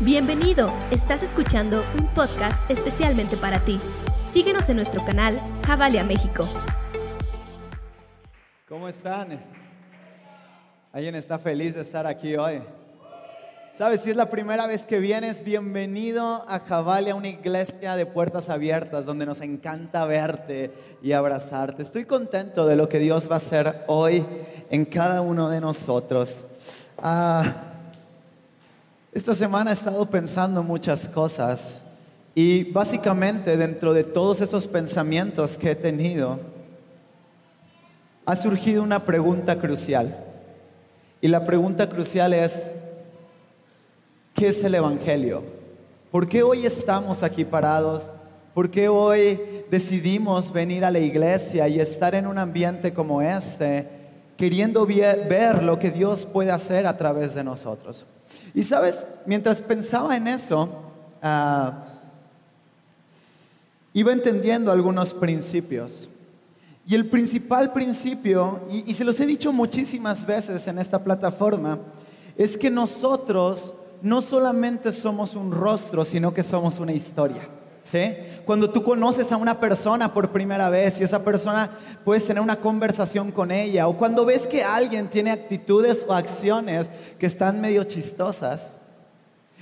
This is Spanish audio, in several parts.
Bienvenido, estás escuchando un podcast especialmente para ti. Síguenos en nuestro canal Javalia México. ¿Cómo están? ¿Alguien está feliz de estar aquí hoy? Sabes, si es la primera vez que vienes, bienvenido a Javalia, una iglesia de puertas abiertas donde nos encanta verte y abrazarte. Estoy contento de lo que Dios va a hacer hoy en cada uno de nosotros. Ah, esta semana he estado pensando muchas cosas y básicamente dentro de todos esos pensamientos que he tenido, ha surgido una pregunta crucial. Y la pregunta crucial es, ¿Qué es el Evangelio? ¿Por qué hoy estamos aquí parados? ¿Por qué hoy decidimos venir a la iglesia y estar en un ambiente como este, queriendo ver lo que Dios puede hacer a través de nosotros? Y sabes, mientras pensaba en eso, ah, iba entendiendo algunos principios. Y el principal principio, y se los he dicho muchísimas veces en esta plataforma, es que nosotros no solamente somos un rostro, sino que somos una historia. ¿Sí? Cuando tú conoces a una persona por primera vez y esa persona puedes tener una conversación con ella, o cuando ves que alguien tiene actitudes o acciones que están medio chistosas,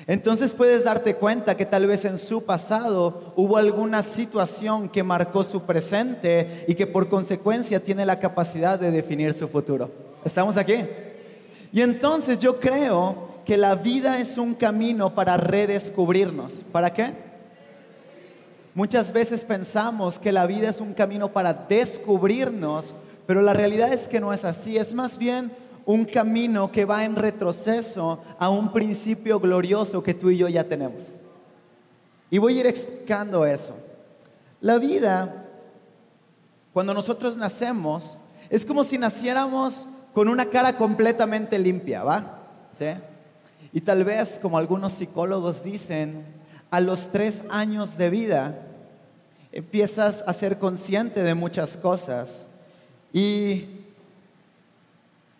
entonces puedes darte cuenta que tal vez en su pasado hubo alguna situación que marcó su presente y que por consecuencia tiene la capacidad de definir su futuro. ¿Estamos aquí? Y entonces yo creo que la vida es un camino para redescubrirnos. ¿Para qué? Muchas veces pensamos que la vida es un camino para descubrirnos, pero la realidad es que no es así. Es más bien un camino que va en retroceso a un principio glorioso que tú y yo ya tenemos. Y voy a ir explicando eso. La vida, cuando nosotros nacemos, es como si naciéramos con una cara completamente limpia, ¿va? ¿Sí? Y tal vez, como algunos psicólogos dicen, a los tres años de vida empiezas a ser consciente de muchas cosas. Y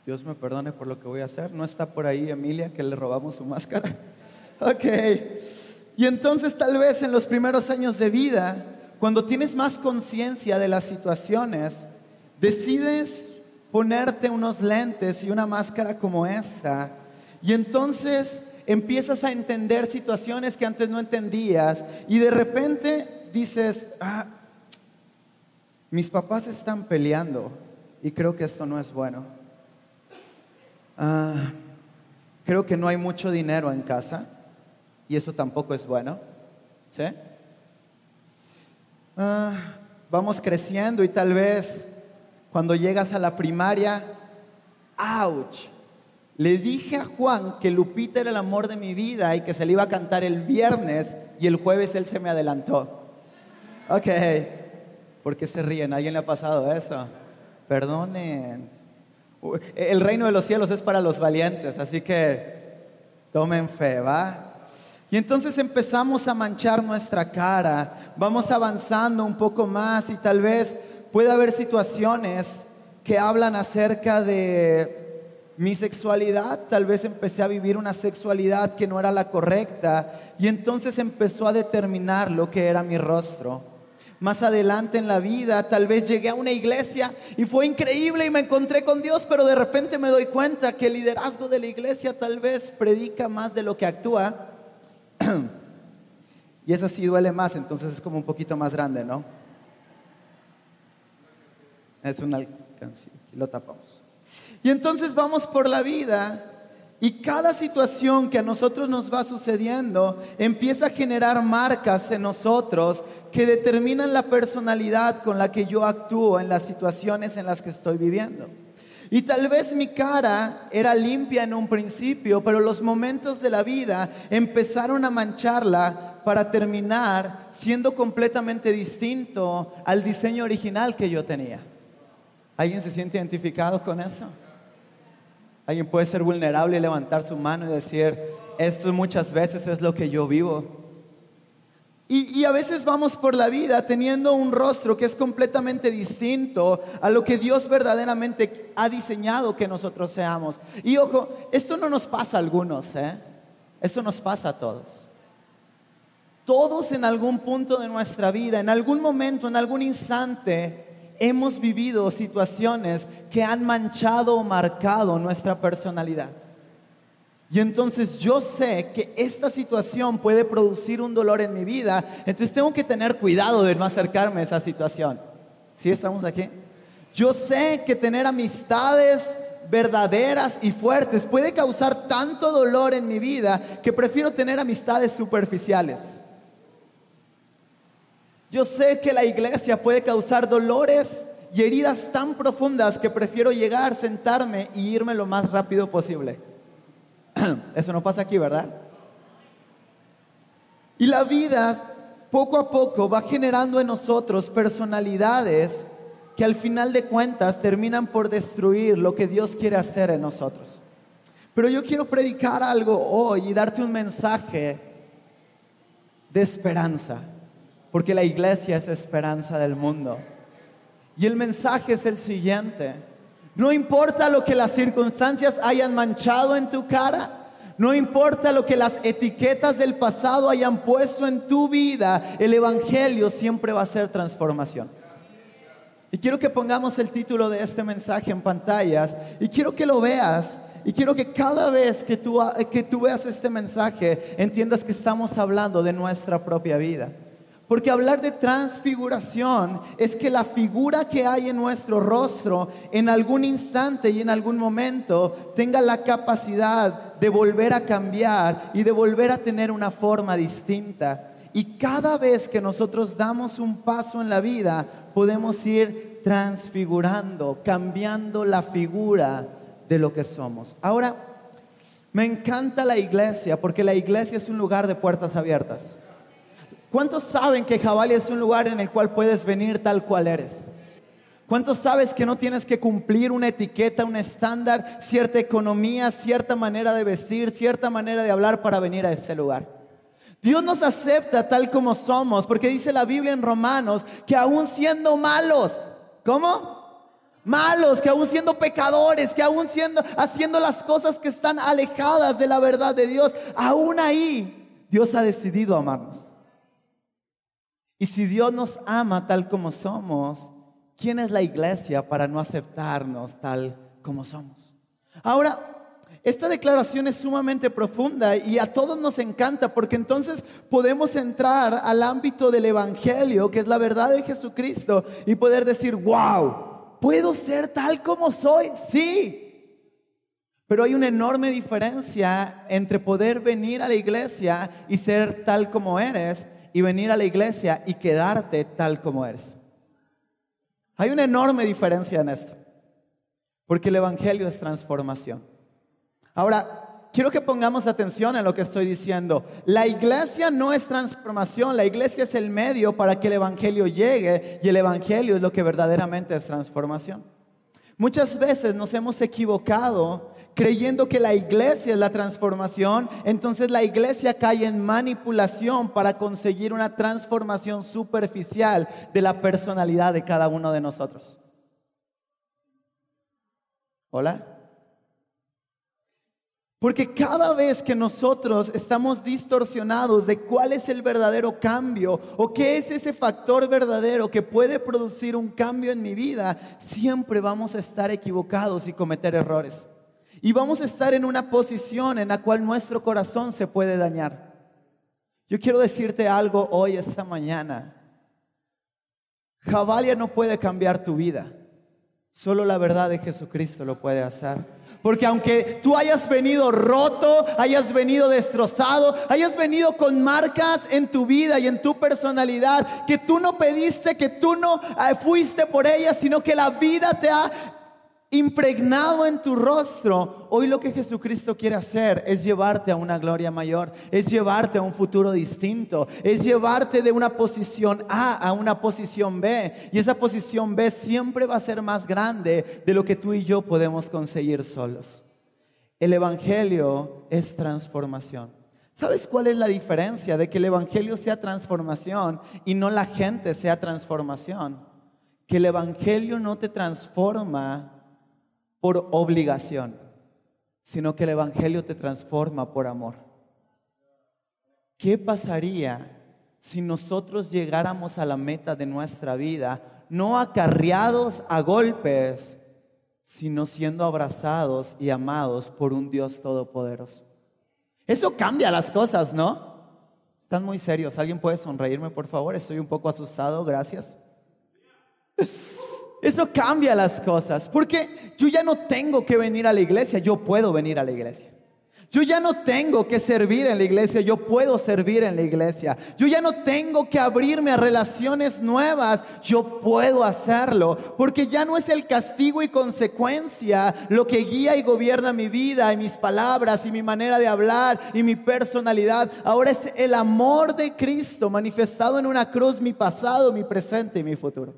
Dios me perdone por lo que voy a hacer. No está por ahí Emilia, que le robamos su máscara. Ok. Y entonces tal vez en los primeros años de vida, cuando tienes más conciencia de las situaciones, decides ponerte unos lentes y una máscara como esta y entonces empiezas a entender situaciones que antes no entendías y de repente dices, ah, mis papás están peleando y creo que esto no es bueno. Ah, creo que no hay mucho dinero en casa y eso tampoco es bueno. ¿Sí? Ah, vamos creciendo y tal vez cuando llegas a la primaria, ouch, le dije a Juan que Lupita era el amor de mi vida y que se le iba a cantar el viernes y el jueves él se me adelantó. Ok, ¿por qué se ríen? ¿A alguien le ha pasado eso? Perdonen. El reino de los cielos es para los valientes, así que tomen fe, ¿va? Y entonces empezamos a manchar nuestra cara, vamos avanzando un poco más y tal vez pueda haber situaciones que hablan acerca de mi sexualidad, tal vez empecé a vivir una sexualidad que no era la correcta y entonces empezó a determinar lo que era mi rostro. Más adelante en la vida, tal vez llegué a una iglesia y fue increíble y me encontré con Dios, pero de repente me doy cuenta que el liderazgo de la iglesia tal vez predica más de lo que actúa. y eso sí duele más, entonces es como un poquito más grande, ¿no? Es una alcance, lo tapamos. Y entonces vamos por la vida y cada situación que a nosotros nos va sucediendo empieza a generar marcas en nosotros que determinan la personalidad con la que yo actúo en las situaciones en las que estoy viviendo. Y tal vez mi cara era limpia en un principio, pero los momentos de la vida empezaron a mancharla para terminar siendo completamente distinto al diseño original que yo tenía. ¿Alguien se siente identificado con eso? Alguien puede ser vulnerable y levantar su mano y decir, esto muchas veces es lo que yo vivo. Y, a veces vamos por la vida teniendo un rostro que es completamente distinto a lo que Dios verdaderamente ha diseñado que nosotros seamos. Y ojo, esto no nos pasa a algunos, ¿eh? Eso nos pasa a todos. Todos en algún punto de nuestra vida, en algún momento, en algún instante, hemos vivido situaciones que han manchado o marcado nuestra personalidad. Y entonces yo sé que esta situación puede producir un dolor en mi vida, entonces tengo que tener cuidado de no acercarme a esa situación. ¿Sí estamos aquí? Yo sé que tener amistades verdaderas y fuertes puede causar tanto dolor en mi vida que prefiero tener amistades superficiales. Yo sé que la iglesia puede causar dolores y heridas tan profundas que prefiero llegar, sentarme y irme lo más rápido posible. Eso no pasa aquí, ¿verdad? Y la vida poco a poco va generando en nosotros personalidades que al final de cuentas terminan por destruir lo que Dios quiere hacer en nosotros. Pero yo quiero predicar algo hoy y darte un mensaje de esperanza, porque la iglesia es esperanza del mundo. Y el mensaje es el siguiente. No importa lo que las circunstancias hayan manchado en tu cara, no importa lo que las etiquetas del pasado hayan puesto en tu vida, el Evangelio siempre va a ser transformación. Y quiero que pongamos el título de este mensaje en pantallas y quiero que lo veas y quiero que cada vez que tú, que tú veas este mensaje entiendas que estamos hablando de nuestra propia vida. Porque hablar de transfiguración es que la figura que hay en nuestro rostro en algún instante y en algún momento tenga la capacidad de volver a cambiar y de volver a tener una forma distinta. Y cada vez que nosotros damos un paso en la vida, podemos ir transfigurando, cambiando la figura de lo que somos. Ahora, me encanta la iglesia porque la iglesia es un lugar de puertas abiertas. ¿Cuántos saben que Jabalia es un lugar en el cual puedes venir tal cual eres? ¿Cuántos sabes que no tienes que cumplir una etiqueta, un estándar, cierta economía, cierta manera de vestir, cierta manera de hablar para venir a este lugar? Dios nos acepta tal como somos, porque dice la Biblia en Romanos que aún siendo malos, ¿cómo? Malos, que aún siendo pecadores, que aún siendo haciendo las cosas que están alejadas de la verdad de Dios, aún ahí Dios ha decidido amarnos. Y si Dios nos ama tal como somos, ¿quién es la iglesia para no aceptarnos tal como somos? Ahora, esta declaración es sumamente profunda y a todos nos encanta porque entonces podemos entrar al ámbito del Evangelio, que es la verdad de Jesucristo, y poder decir, wow, ¿puedo ser tal como soy? Sí. Pero hay una enorme diferencia entre poder venir a la iglesia y ser tal como eres y venir a la iglesia y quedarte tal como eres. Hay una enorme diferencia en esto, porque el Evangelio es transformación. Ahora, quiero que pongamos atención en lo que estoy diciendo. La iglesia no es transformación, la iglesia es el medio para que el Evangelio llegue y el Evangelio es lo que verdaderamente es transformación. Muchas veces nos hemos equivocado creyendo que la iglesia es la transformación, entonces la iglesia cae en manipulación para conseguir una transformación superficial de la personalidad de cada uno de nosotros. ¿Hola? Porque cada vez que nosotros estamos distorsionados de cuál es el verdadero cambio o qué es ese factor verdadero que puede producir un cambio en mi vida, siempre vamos a estar equivocados y cometer errores. Y vamos a estar en una posición en la cual nuestro corazón se puede dañar. Yo quiero decirte algo hoy, esta mañana. Javalia no puede cambiar tu vida. Solo la verdad de Jesucristo lo puede hacer. Porque aunque tú hayas venido roto, hayas venido destrozado, hayas venido con marcas en tu vida y en tu personalidad, que tú no pediste, que tú no eh, fuiste por ellas, sino que la vida te ha impregnado en tu rostro, hoy lo que Jesucristo quiere hacer es llevarte a una gloria mayor, es llevarte a un futuro distinto, es llevarte de una posición A a una posición B. Y esa posición B siempre va a ser más grande de lo que tú y yo podemos conseguir solos. El Evangelio es transformación. ¿Sabes cuál es la diferencia de que el Evangelio sea transformación y no la gente sea transformación? Que el Evangelio no te transforma por obligación, sino que el Evangelio te transforma por amor. ¿qué pasaría si nosotros llegáramos a la meta de nuestra vida, no acarreados a golpes, sino siendo abrazados y amados por un Dios todopoderoso? Eso cambia las cosas, ¿no? Están muy serios. ¿Alguien puede sonreírme, por favor? Estoy un poco asustado, gracias. Eso cambia las cosas, porque yo ya no tengo que venir a la iglesia, yo puedo venir a la iglesia. Yo ya no tengo que servir en la iglesia, yo puedo servir en la iglesia. Yo ya no tengo que abrirme a relaciones nuevas, yo puedo hacerlo. Porque ya no es el castigo y consecuencia lo que guía y gobierna mi vida y mis palabras y mi manera de hablar y mi personalidad. Ahora es el amor de Cristo manifestado en una cruz, mi pasado, mi presente y mi futuro.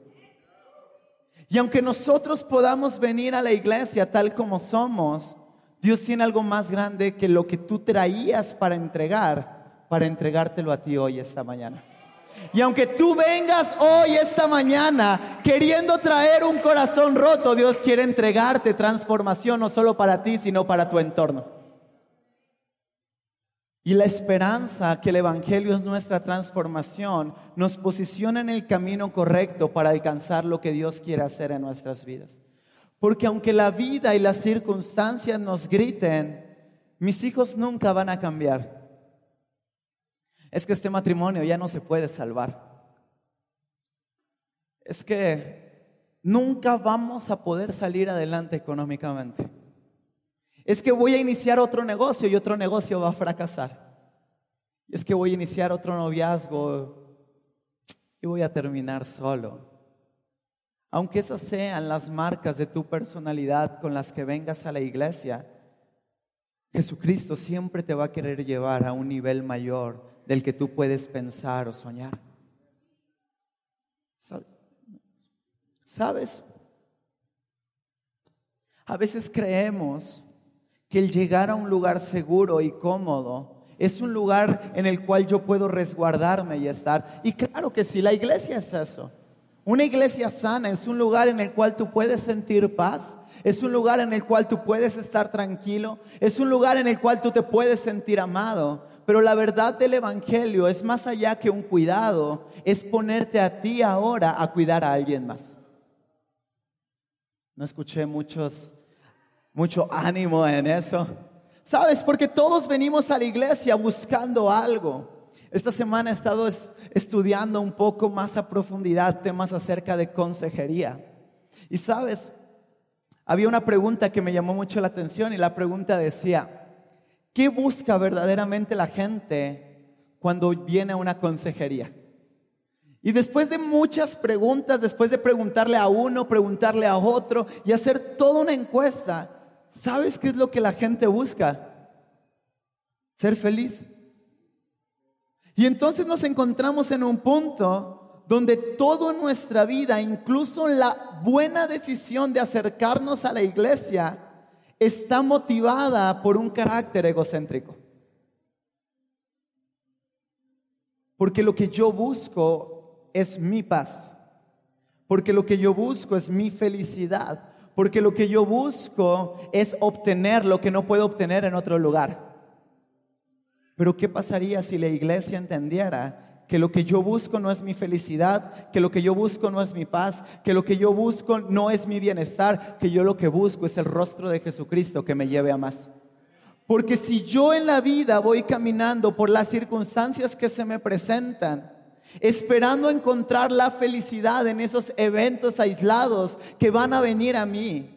Y aunque nosotros podamos venir a la iglesia tal como somos, Dios tiene algo más grande que lo que tú traías para entregar, para entregártelo a ti hoy, esta mañana. Y aunque tú vengas hoy, esta mañana, queriendo traer un corazón roto, Dios quiere entregarte transformación no solo para ti, sino para tu entorno. Y la esperanza que el Evangelio es nuestra transformación nos posiciona en el camino correcto para alcanzar lo que Dios quiere hacer en nuestras vidas. Porque aunque la vida y las circunstancias nos griten, mis hijos nunca van a cambiar. Es que este matrimonio ya no se puede salvar. Es que nunca vamos a poder salir adelante económicamente. Es que voy a iniciar otro negocio y otro negocio va a fracasar. Es que voy a iniciar otro noviazgo y voy a terminar solo. Aunque esas sean las marcas de tu personalidad con las que vengas a la iglesia, Jesucristo siempre te va a querer llevar a un nivel mayor del que tú puedes pensar o soñar. ¿Sabes? A veces creemos que el llegar a un lugar seguro y cómodo es un lugar en el cual yo puedo resguardarme y estar. Y claro que sí, la iglesia es eso. Una iglesia sana es un lugar en el cual tú puedes sentir paz, es un lugar en el cual tú puedes estar tranquilo, es un lugar en el cual tú te puedes sentir amado. Pero la verdad del Evangelio es más allá que un cuidado, es ponerte a ti ahora a cuidar a alguien más. No escuché muchos, mucho ánimo en eso. ¿Sabes? Porque todos venimos a la iglesia buscando algo. Esta semana he estado estudiando un poco más a profundidad temas acerca de consejería. Y sabes, había una pregunta que me llamó mucho la atención y la pregunta decía, ¿qué busca verdaderamente la gente cuando viene a una consejería? Y después de muchas preguntas, después de preguntarle a uno, preguntarle a otro y hacer toda una encuesta, ¿sabes qué es lo que la gente busca? Ser feliz. Y entonces nos encontramos en un punto donde toda nuestra vida, incluso la buena decisión de acercarnos a la iglesia, está motivada por un carácter egocéntrico. Porque lo que yo busco es mi paz. Porque lo que yo busco es mi felicidad. Porque lo que yo busco es obtener lo que no puedo obtener en otro lugar. Pero ¿qué pasaría si la iglesia entendiera que lo que yo busco no es mi felicidad, que lo que yo busco no es mi paz, que lo que yo busco no es mi bienestar, que yo lo que busco es el rostro de Jesucristo que me lleve a más? Porque si yo en la vida voy caminando por las circunstancias que se me presentan, esperando encontrar la felicidad en esos eventos aislados que van a venir a mí,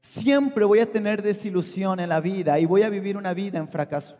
siempre voy a tener desilusión en la vida y voy a vivir una vida en fracaso.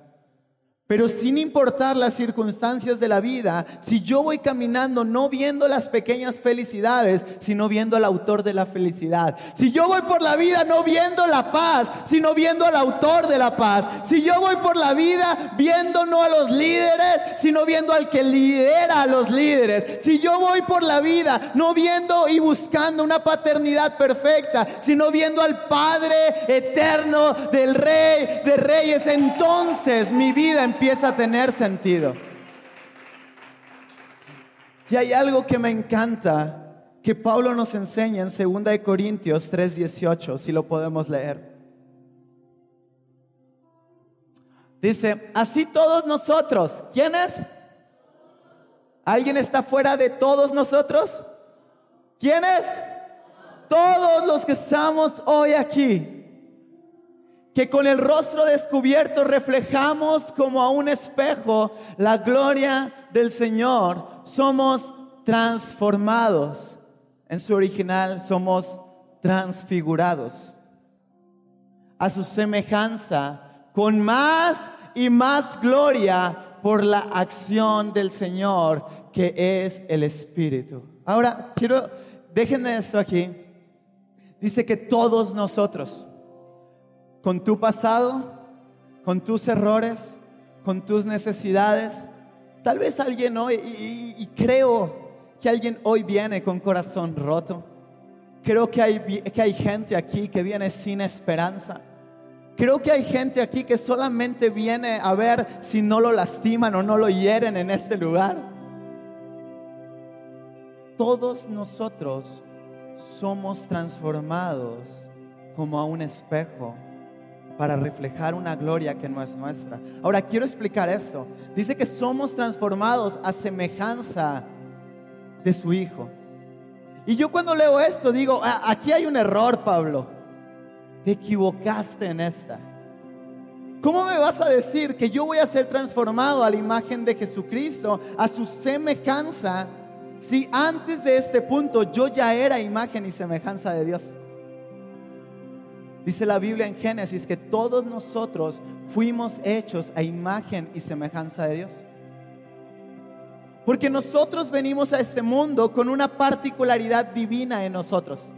Pero sin importar las circunstancias de la vida, si yo voy caminando no viendo las pequeñas felicidades, sino viendo al autor de la felicidad. Si yo voy por la vida no viendo la paz, sino viendo al autor de la paz. Si yo voy por la vida viendo no a los líderes, sino viendo al que lidera a los líderes. Si yo voy por la vida no viendo y buscando una paternidad perfecta, sino viendo al Padre eterno del Rey de Reyes, entonces mi vida empieza empieza a tener sentido. Y hay algo que me encanta que Pablo nos enseña en 2 Corintios 3:18, si lo podemos leer. Dice, así todos nosotros. ¿Quiénes? ¿Alguien está fuera de todos nosotros? ¿Quiénes? Todos los que estamos hoy aquí. Que con el rostro descubierto reflejamos como a un espejo la gloria del Señor. Somos transformados. En su original somos transfigurados. A su semejanza con más y más gloria por la acción del Señor, que es el Espíritu. Ahora, quiero, déjenme esto aquí. Dice que todos nosotros, con tu pasado, con tus errores, con tus necesidades, tal vez alguien hoy, y, creo que alguien hoy viene con corazón roto. Creo que hay, que hay gente aquí que viene sin esperanza Creo que hay gente aquí que solamente viene a ver si no lo lastiman o no lo hieren en este lugar. Todos nosotros somos transformados como a un espejo para reflejar una gloria que no es nuestra. Ahora quiero explicar esto. Dice que somos transformados a semejanza de su Hijo. Y yo cuando leo esto digo, ah, aquí hay un error, Pablo te equivocaste en esta. ¿Cómo me vas a decir que yo voy a ser transformado a la imagen de Jesucristo, a su semejanza, si antes de este punto yo ya era imagen y semejanza de Dios? Dice la Biblia en Génesis que todos nosotros fuimos hechos a imagen y semejanza de Dios. Porque nosotros venimos a este mundo con una particularidad divina en nosotros.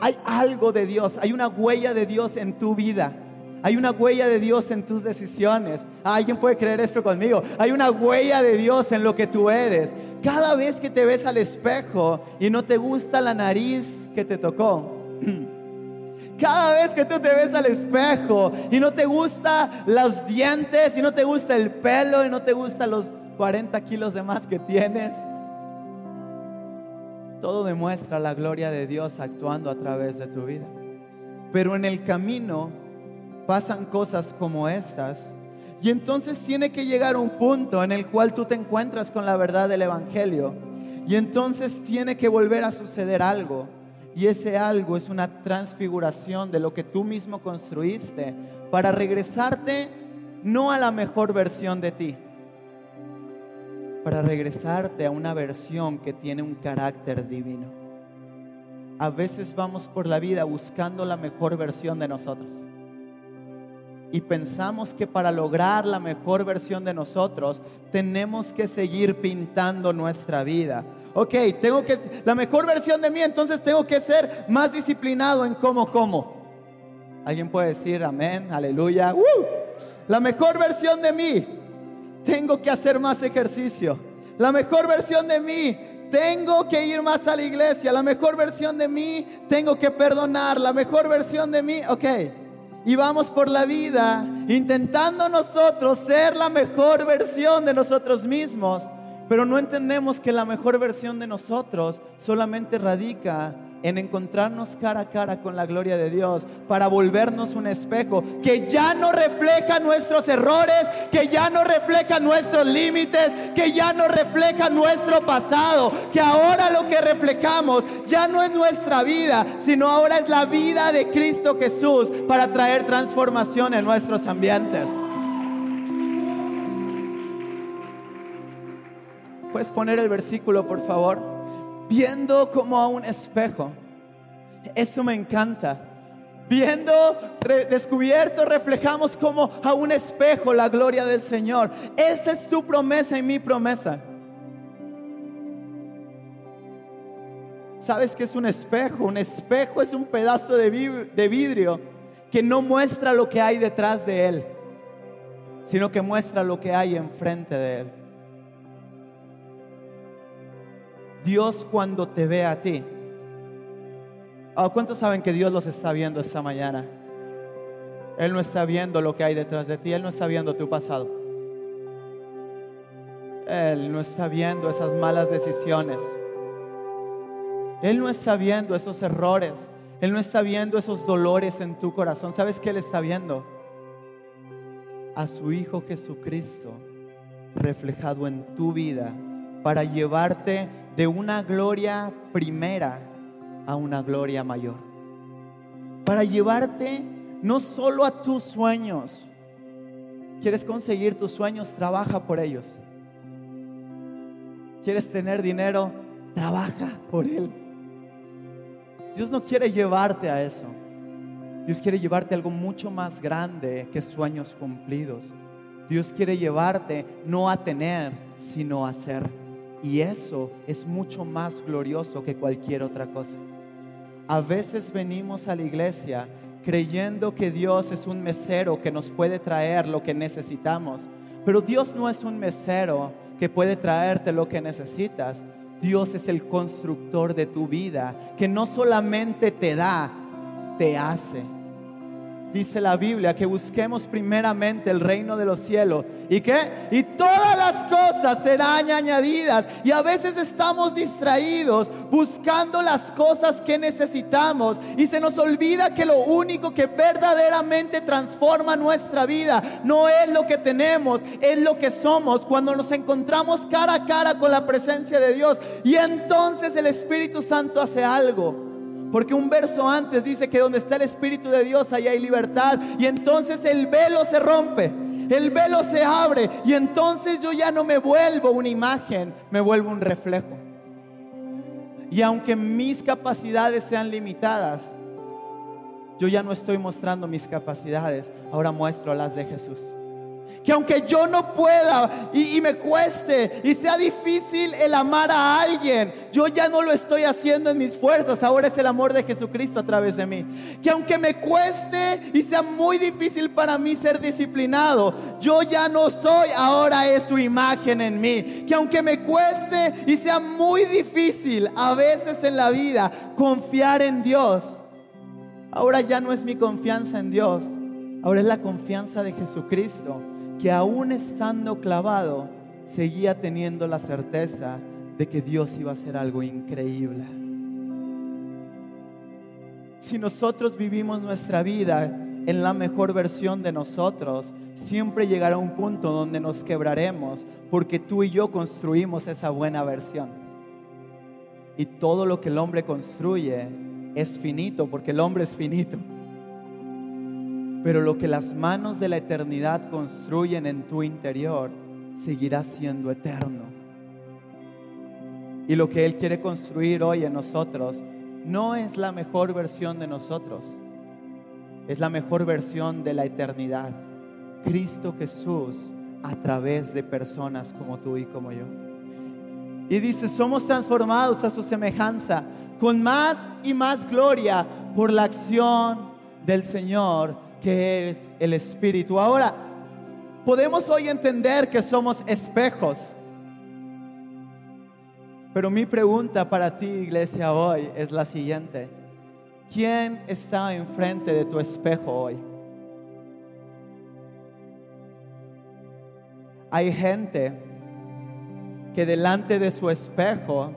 Hay algo de Dios, hay una huella de Dios en tu vida. Hay una huella de Dios en tus decisiones. ¿Alguien puede creer esto conmigo? Hay una huella de Dios en lo que tú eres. Cada vez que te ves al espejo y no te gusta la nariz que te tocó. Cada vez que tú te ves al espejo y no te gusta los dientes y no te gusta el pelo y no te gustan los 40 kilos de más que tienes todo demuestra la gloria de Dios actuando a través de tu vida. Pero en el camino pasan cosas como estas. Y entonces tiene que llegar un punto en el cual tú te encuentras con la verdad del Evangelio. Y entonces tiene que volver a suceder algo. Y ese algo es una transfiguración de lo que tú mismo construiste para regresarte no a la mejor versión de ti, para regresarte a una versión que tiene un carácter divino. A veces vamos por la vida buscando la mejor versión de nosotros. Y pensamos que para lograr la mejor versión de nosotros tenemos que seguir pintando nuestra vida. Ok, tengo que, la mejor versión de mí, entonces tengo que ser más disciplinado en cómo como. ¿Alguien puede decir amén? Aleluya. ¡Uh! La mejor versión de mí tengo que hacer más ejercicio. La mejor versión de mí, tengo que ir más a la iglesia. La mejor versión de mí, tengo que perdonar. La mejor versión de mí, ok. Y vamos por la vida intentando nosotros ser la mejor versión de nosotros mismos. Pero no entendemos que la mejor versión de nosotros solamente radica en encontrarnos cara a cara con la gloria de Dios para volvernos un espejo que ya no refleja nuestros errores, que ya no refleja nuestros límites, que ya no refleja nuestro pasado, que ahora lo que reflejamos ya no es nuestra vida, sino ahora es la vida de Cristo Jesús para traer transformación en nuestros ambientes. ¿Puedes poner el versículo, por favor? viendo como a un espejo. Eso me encanta. Viendo, descubierto, reflejamos como a un espejo la gloria del Señor. Esta es tu promesa y mi promesa. ¿Sabes qué es un espejo? Un espejo es un pedazo de vidrio que no muestra lo que hay detrás de él, sino que muestra lo que hay enfrente de él. Dios cuando te ve a ti. Oh, ¿Cuántos saben que Dios los está viendo esta mañana? Él no está viendo lo que hay detrás de ti, Él no está viendo tu pasado. Él no está viendo esas malas decisiones. Él no está viendo esos errores. Él no está viendo esos dolores en tu corazón. ¿Sabes qué Él está viendo? a su Hijo Jesucristo reflejado en tu vida para llevarte de una gloria primera a una gloria mayor. Para llevarte no solo a tus sueños. ¿Quieres conseguir tus sueños? Trabaja por ellos. ¿Quieres tener dinero? Trabaja por él. Dios no quiere llevarte a eso. Dios quiere llevarte algo mucho más grande que sueños cumplidos. Dios quiere llevarte no a tener, sino a ser. Y eso es mucho más glorioso que cualquier otra cosa. A veces venimos a la iglesia creyendo que Dios es un mesero que nos puede traer lo que necesitamos. Pero Dios no es un mesero que puede traerte lo que necesitas. Dios es el constructor de tu vida, que no solamente te da, te hace. Dice la Biblia que busquemos primeramente el reino de los cielos. ¿Y qué? Y todas las cosas serán añadidas. Y a veces estamos distraídos buscando las cosas que necesitamos. Y se nos olvida que lo único que verdaderamente transforma nuestra vida no es lo que tenemos, es lo que somos cuando nos encontramos cara a cara con la presencia de Dios. Y entonces el Espíritu Santo hace algo. Porque un verso antes dice que donde está el Espíritu de Dios, ahí hay libertad. Y entonces el velo se rompe, el velo se abre. Y entonces yo ya no me vuelvo una imagen, me vuelvo un reflejo. Y aunque mis capacidades sean limitadas, yo ya no estoy mostrando mis capacidades, ahora muestro las de Jesús que aunque yo no pueda y, me cueste y sea difícil el amar a alguien, yo ya no lo estoy haciendo en mis fuerzas, ahora es el amor de Jesucristo a través de mí. Que aunque me cueste y sea muy difícil para mí ser disciplinado, yo ya no soy, ahora es su imagen en mí. Que aunque me cueste y sea muy difícil a veces en la vida confiar en Dios, ahora ya no es mi confianza en Dios, ahora es la confianza de Jesucristo que aún estando clavado, seguía teniendo la certeza de que Dios iba a hacer algo increíble. Si nosotros vivimos nuestra vida en la mejor versión de nosotros, siempre llegará un punto donde nos quebraremos porque tú y yo construimos esa buena versión. Y todo lo que el hombre construye es finito porque el hombre es finito. Pero lo que las manos de la eternidad construyen en tu interior seguirá siendo eterno. Y lo que Él quiere construir hoy en nosotros no es la mejor versión de nosotros, es la mejor versión de la eternidad. Cristo Jesús a través de personas como tú y como yo. Y dice, somos transformados a su semejanza con más y más gloria por la acción del Señor que es el Espíritu. Ahora, podemos hoy entender que somos espejos. Pero mi pregunta para ti, iglesia, hoy es la siguiente. ¿Quién está enfrente de tu espejo hoy? Hay gente que delante de su espejo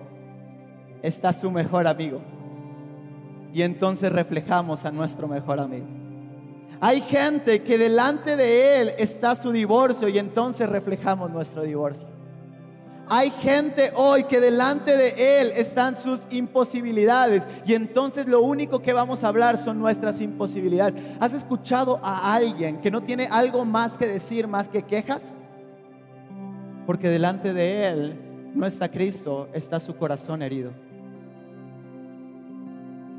está su mejor amigo. Y entonces reflejamos a nuestro mejor amigo. Hay gente que delante de él está su divorcio y entonces reflejamos nuestro divorcio. Hay gente hoy que delante de Él están sus imposibilidades y entonces lo único que vamos a hablar son nuestras imposibilidades. ¿Has escuchado a alguien que no tiene algo más que decir más que quejas? Porque delante de Él no está Cristo, está su corazón herido.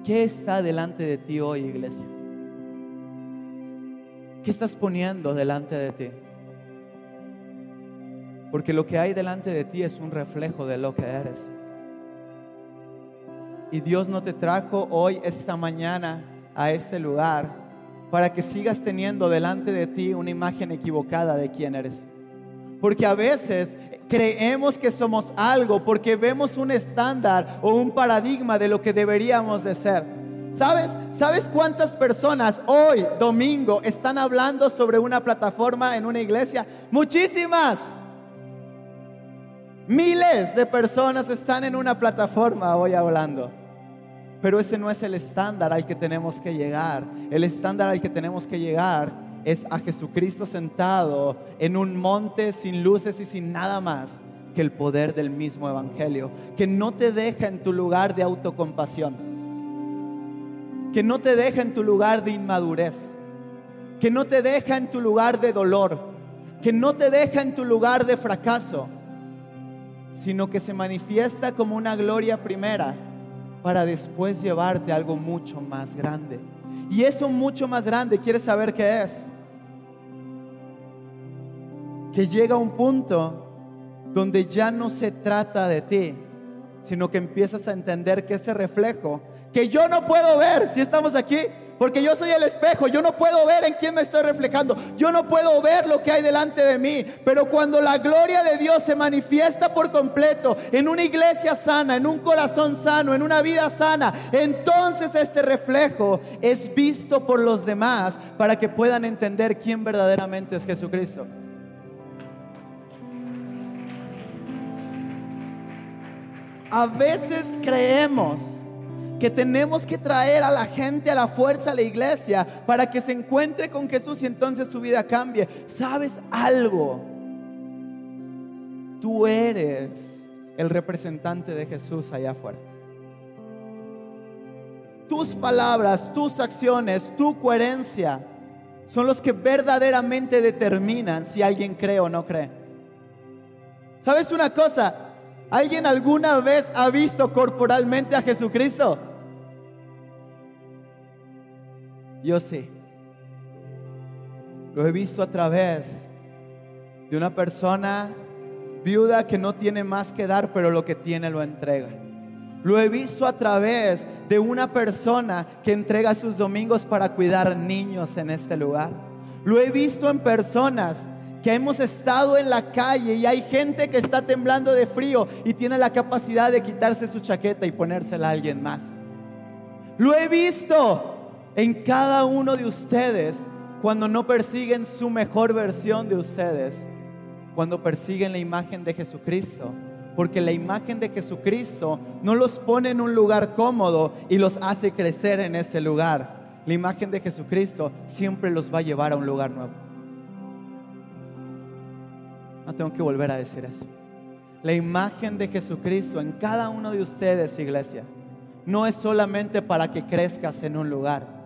¿Qué está delante de ti hoy, iglesia? ¿Qué estás poniendo delante de ti? Porque lo que hay delante de ti es un reflejo de lo que eres. Y Dios no te trajo hoy, esta mañana, a este lugar para que sigas teniendo delante de ti una imagen equivocada de quién eres. Porque a veces creemos que somos algo porque vemos un estándar o un paradigma de lo que deberíamos de ser. ¿Sabes? ¿Sabes cuántas personas hoy, domingo, están hablando sobre una plataforma en una iglesia? Muchísimas. Miles de personas están en una plataforma hoy hablando. Pero ese no es el estándar al que tenemos que llegar. El estándar al que tenemos que llegar es a Jesucristo sentado en un monte sin luces y sin nada más que el poder del mismo Evangelio, que no te deja en tu lugar de autocompasión, que no te deja en tu lugar de inmadurez, que no te deja en tu lugar de dolor, que no te deja en tu lugar de fracaso, sino que se manifiesta como una gloria primera para después llevarte algo mucho más grande. Y eso mucho más grande, ¿quieres saber qué es? Que llega un punto donde ya no se trata de ti, sino que empiezas a entender que ese reflejo, que yo no puedo ver, si estamos aquí, porque yo soy el espejo, yo no puedo ver en quién me estoy reflejando, yo no puedo ver lo que hay delante de mí, pero cuando la gloria de Dios se manifiesta por completo en una iglesia sana, en un corazón sano, en una vida sana, entonces este reflejo es visto por los demás para que puedan entender quién verdaderamente es Jesucristo. A veces creemos que tenemos que traer a la gente a la fuerza a la iglesia para que se encuentre con Jesús y entonces su vida cambie. ¿Sabes algo? Tú eres el representante de Jesús allá afuera. Tus palabras, tus acciones, tu coherencia son los que verdaderamente determinan si alguien cree o no cree. ¿Sabes una cosa? ¿Alguien alguna vez ha visto corporalmente a Jesucristo? Yo sí. Lo he visto a través de una persona viuda que no tiene más que dar, pero lo que tiene lo entrega. Lo he visto a través de una persona que entrega sus domingos para cuidar niños en este lugar. Lo he visto en personas que hemos estado en la calle y hay gente que está temblando de frío y tiene la capacidad de quitarse su chaqueta y ponérsela a alguien más. Lo he visto en cada uno de ustedes cuando no persiguen su mejor versión de ustedes, cuando persiguen la imagen de Jesucristo. Porque la imagen de Jesucristo no los pone en un lugar cómodo y los hace crecer en ese lugar. La imagen de Jesucristo siempre los va a llevar a un lugar nuevo. No tengo que volver a decir eso. La imagen de Jesucristo en cada uno de ustedes, iglesia, no es solamente para que crezcas en un lugar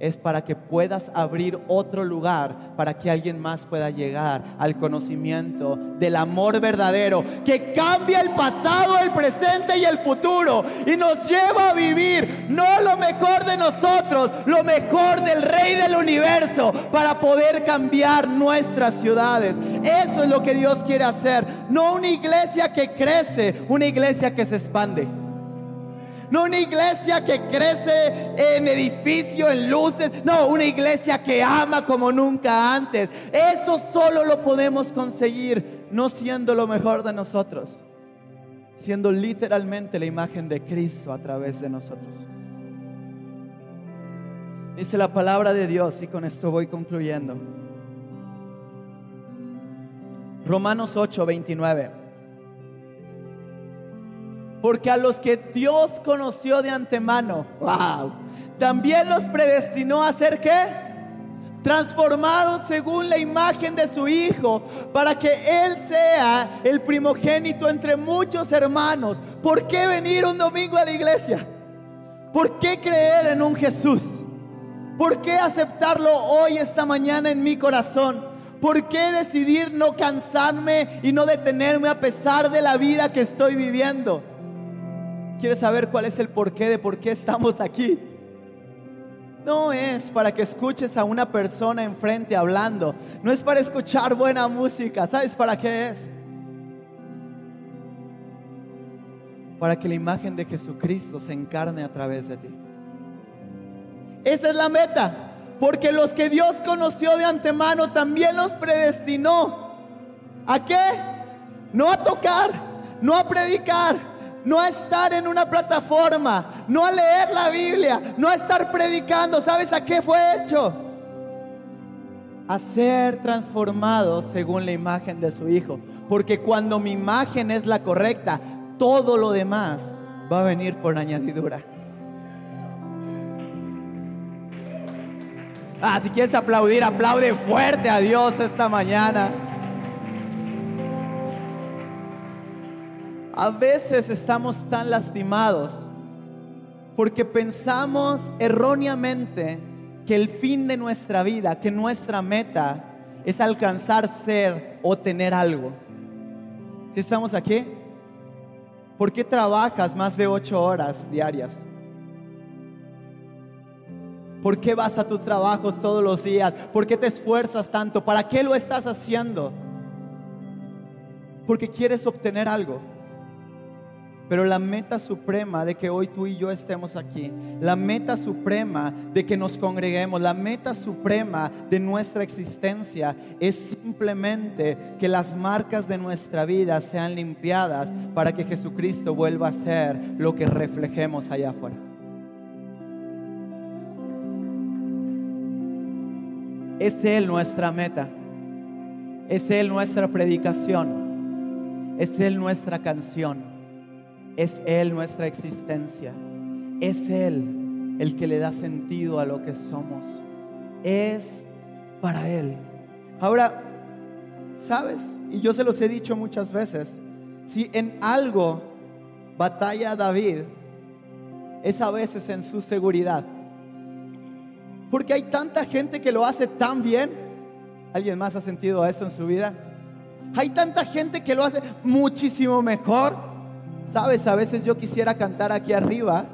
es para que puedas abrir otro lugar para que alguien más pueda llegar al conocimiento del amor verdadero que cambia el pasado, el presente y el futuro y nos lleva a vivir no lo mejor de nosotros, lo mejor del Rey del universo para poder cambiar nuestras ciudades. Eso es lo que Dios quiere hacer, no una iglesia que crece, una iglesia que se expande. No una iglesia que crece en edificio, en luces. No, una iglesia que ama como nunca antes. Eso solo lo podemos conseguir no siendo lo mejor de nosotros, siendo literalmente la imagen de Cristo a través de nosotros. Dice la palabra de Dios y con esto voy concluyendo. Romanos 8, 29. Porque a los que Dios conoció de antemano, wow, también los predestinó a ser qué? Transformados según la imagen de su Hijo, para que Él sea el primogénito entre muchos hermanos. ¿Por qué venir un domingo a la iglesia? ¿Por qué creer en un Jesús? ¿Por qué aceptarlo hoy, esta mañana en mi corazón? ¿Por qué decidir no cansarme y no detenerme a pesar de la vida que estoy viviendo? ¿Quieres saber cuál es el porqué de por qué estamos aquí? No es para que escuches a una persona enfrente hablando. No es para escuchar buena música. ¿Sabes para qué es? Para que la imagen de Jesucristo se encarne a través de ti. Esa es la meta. Porque los que Dios conoció de antemano también los predestinó. ¿A qué? No a tocar, no a predicar, no a estar en una plataforma, no a leer la Biblia, no a estar predicando. ¿Sabes a qué fue hecho? A ser transformado según la imagen de su Hijo. Porque cuando mi imagen es la correcta, todo lo demás va a venir por añadidura. Ah, si quieres aplaudir, aplaude fuerte a Dios esta mañana. A veces estamos tan lastimados porque pensamos erróneamente que el fin de nuestra vida, que nuestra meta es alcanzar ser o tener algo. ¿Qué estamos aquí? ¿Por qué trabajas más de ocho horas diarias? ¿Por qué vas a tus trabajos todos los días? ¿Por qué te esfuerzas tanto? ¿Para qué lo estás haciendo? Porque quieres obtener algo. Pero la meta suprema de que hoy tú y yo estemos aquí, la meta suprema de que nos congreguemos, la meta suprema de nuestra existencia es simplemente que las marcas de nuestra vida sean limpiadas para que Jesucristo vuelva a ser lo que reflejemos allá afuera. Es Él nuestra meta. Es Él nuestra predicación. Es Él nuestra canción. Es Él nuestra existencia. Es Él el que le da sentido a lo que somos. Es para Él. Ahora, ¿sabes? Y yo se los he dicho muchas veces. Si en algo batalla David, es a veces en su seguridad. Porque hay tanta gente que lo hace tan bien. ¿Alguien más ha sentido eso en su vida? Hay tanta gente que lo hace muchísimo mejor. Sabes, a veces yo quisiera cantar aquí arriba.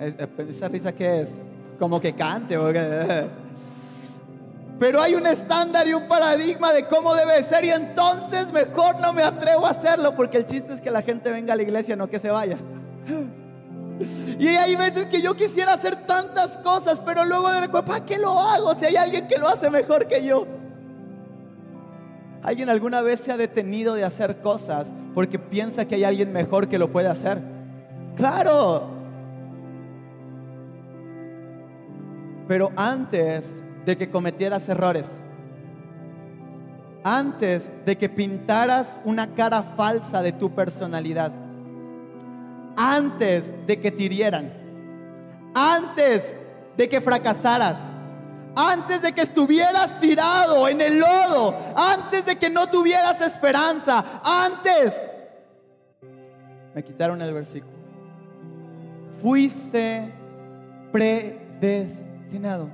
¿Esa risa qué es? Como que cante. Pero hay un estándar y un paradigma de cómo debe ser y entonces mejor no me atrevo a hacerlo porque el chiste es que la gente venga a la iglesia, no que se vaya. Y hay veces que yo quisiera hacer tantas cosas, pero luego de repente, ¿para qué lo hago si hay alguien que lo hace mejor que yo? ¿Alguien alguna vez se ha detenido de hacer cosas porque piensa que hay alguien mejor que lo puede hacer? Claro. Pero antes de que cometieras errores, antes de que pintaras una cara falsa de tu personalidad, antes de que te hirieran, antes de que fracasaras, antes de que estuvieras tirado en el lodo, antes de que no tuvieras esperanza, antes. Me quitaron el versículo. Fuiste predestinado.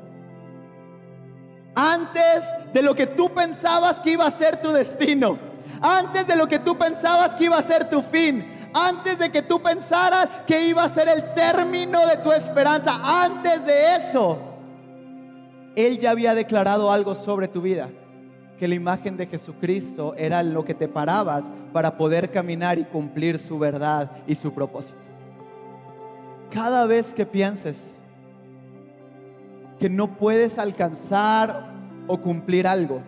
Antes de lo que tú pensabas que iba a ser tu destino. Antes de lo que tú pensabas que iba a ser tu fin antes de que tú pensaras que iba a ser el término de tu esperanza, antes de eso, Él ya había declarado algo sobre tu vida, que la imagen de Jesucristo era lo que te parabas para poder caminar y cumplir su verdad y su propósito. Cada vez que pienses que no puedes alcanzar o cumplir algo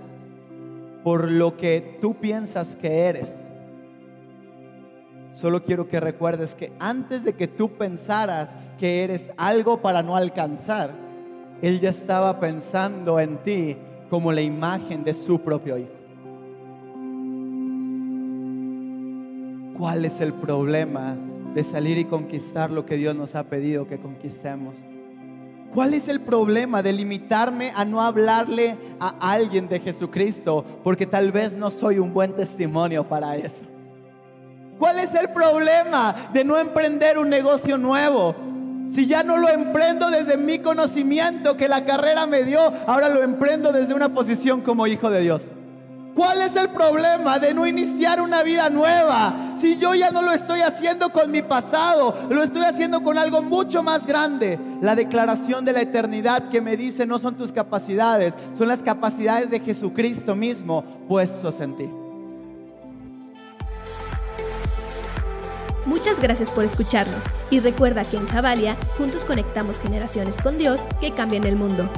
por lo que tú piensas que eres, Solo quiero que recuerdes que antes de que tú pensaras que eres algo para no alcanzar, Él ya estaba pensando en ti como la imagen de su propio Hijo. ¿Cuál es el problema de salir y conquistar lo que Dios nos ha pedido que conquistemos? ¿Cuál es el problema de limitarme a no hablarle a alguien de Jesucristo? Porque tal vez no soy un buen testimonio para eso. ¿Cuál es el problema de no emprender un negocio nuevo? Si ya no lo emprendo desde mi conocimiento que la carrera me dio, ahora lo emprendo desde una posición como hijo de Dios. ¿Cuál es el problema de no iniciar una vida nueva? Si yo ya no lo estoy haciendo con mi pasado, lo estoy haciendo con algo mucho más grande. La declaración de la eternidad que me dice no son tus capacidades, son las capacidades de Jesucristo mismo puestos en ti. Muchas gracias por escucharnos y recuerda que en Javalia juntos conectamos generaciones con Dios que cambian el mundo.